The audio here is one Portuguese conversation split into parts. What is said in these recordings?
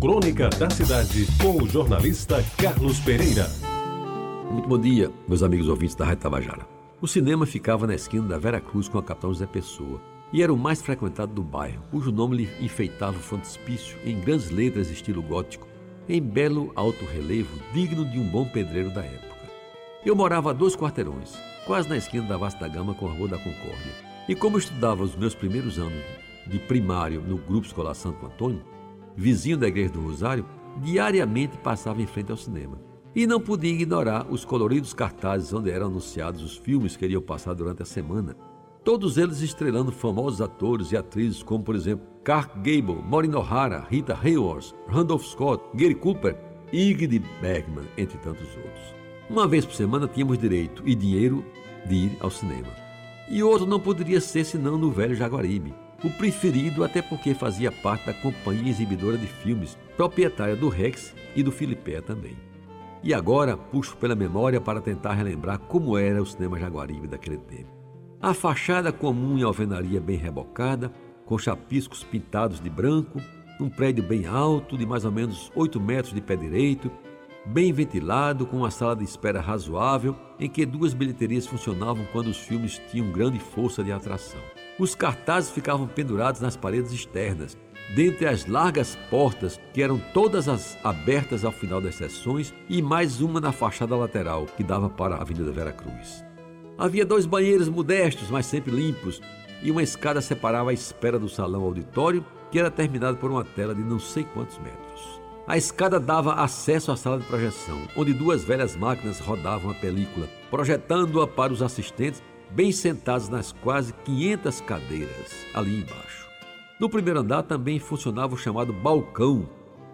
Crônica da Cidade, com o jornalista Carlos Pereira. Muito bom dia, meus amigos ouvintes da Rádio Tabajara. O cinema ficava na esquina da Vera Cruz com a Capitão José Pessoa e era o mais frequentado do bairro, cujo nome lhe enfeitava o frontispício em grandes letras estilo gótico, em belo alto relevo digno de um bom pedreiro da época. Eu morava a dois quarteirões, quase na esquina da Vasta Gama com a Rua da Concórdia. E como estudava os meus primeiros anos de primário no Grupo Escolar Santo Antônio, vizinho da Igreja do Rosário, diariamente passava em frente ao cinema. E não podia ignorar os coloridos cartazes onde eram anunciados os filmes que iriam passar durante a semana. Todos eles estrelando famosos atores e atrizes como, por exemplo, Clark Gable, Maureen O'Hara, Rita Hayworth, Randolph Scott, Gary Cooper e Ingrid Bergman, entre tantos outros. Uma vez por semana tínhamos direito e dinheiro de ir ao cinema. E outro não poderia ser senão no velho Jaguaribe, o preferido até porque fazia parte da companhia exibidora de filmes, proprietária do Rex e do Filipé também. E agora puxo pela memória para tentar relembrar como era o cinema Jaguaribe daquele tempo. A fachada comum em alvenaria bem rebocada, com chapiscos pintados de branco, um prédio bem alto, de mais ou menos 8 metros de pé direito, bem ventilado, com uma sala de espera razoável, em que duas bilheterias funcionavam quando os filmes tinham grande força de atração. Os cartazes ficavam pendurados nas paredes externas, dentre as largas portas que eram todas as abertas ao final das sessões e mais uma na fachada lateral que dava para a Avenida Vera Cruz. Havia dois banheiros modestos, mas sempre limpos, e uma escada separava a espera do salão auditório, que era terminado por uma tela de não sei quantos metros. A escada dava acesso à sala de projeção, onde duas velhas máquinas rodavam a película, projetando-a para os assistentes bem sentados nas quase 500 cadeiras ali embaixo. No primeiro andar também funcionava o chamado balcão,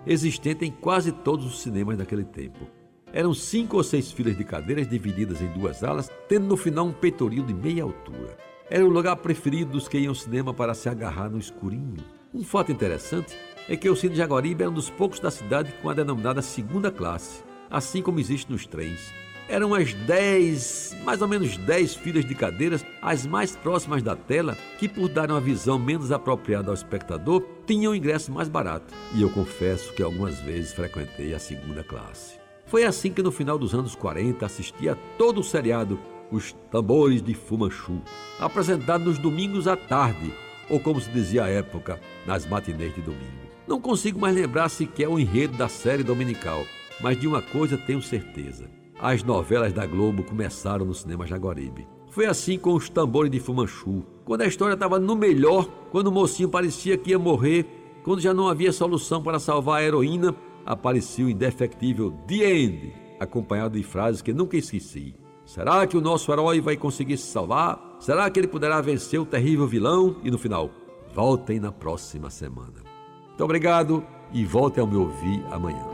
existente em quase todos os cinemas daquele tempo. Eram cinco ou seis filas de cadeiras divididas em duas alas, tendo no final um peitoril de meia altura. Era o lugar preferido dos que iam ao cinema para se agarrar no escurinho. Um fato interessante é que o Cine Jaguaribe era um dos poucos da cidade com a denominada segunda classe, assim como existe nos trens. Eram as 10, mais ou menos 10 filas de cadeiras, as mais próximas da tela, que por dar uma visão menos apropriada ao espectador, tinham ingresso mais barato. E eu confesso que algumas vezes frequentei a segunda classe. Foi assim que no final dos anos 40 assisti a todo o seriado Os Tambores de Fumanchu, apresentado nos domingos à tarde, ou como se dizia à época, nas matinês de domingo. Não consigo mais lembrar sequer o enredo da série dominical, mas de uma coisa tenho certeza as novelas da Globo começaram no cinema Jaguaribe. Foi assim com os tambores de Fumanchu. Quando a história estava no melhor, quando o mocinho parecia que ia morrer, quando já não havia solução para salvar a heroína, apareceu o indefectível The End, acompanhado de frases que nunca esqueci. Será que o nosso herói vai conseguir se salvar? Será que ele poderá vencer o terrível vilão? E no final, voltem na próxima semana. Muito obrigado e voltem ao me ouvir amanhã.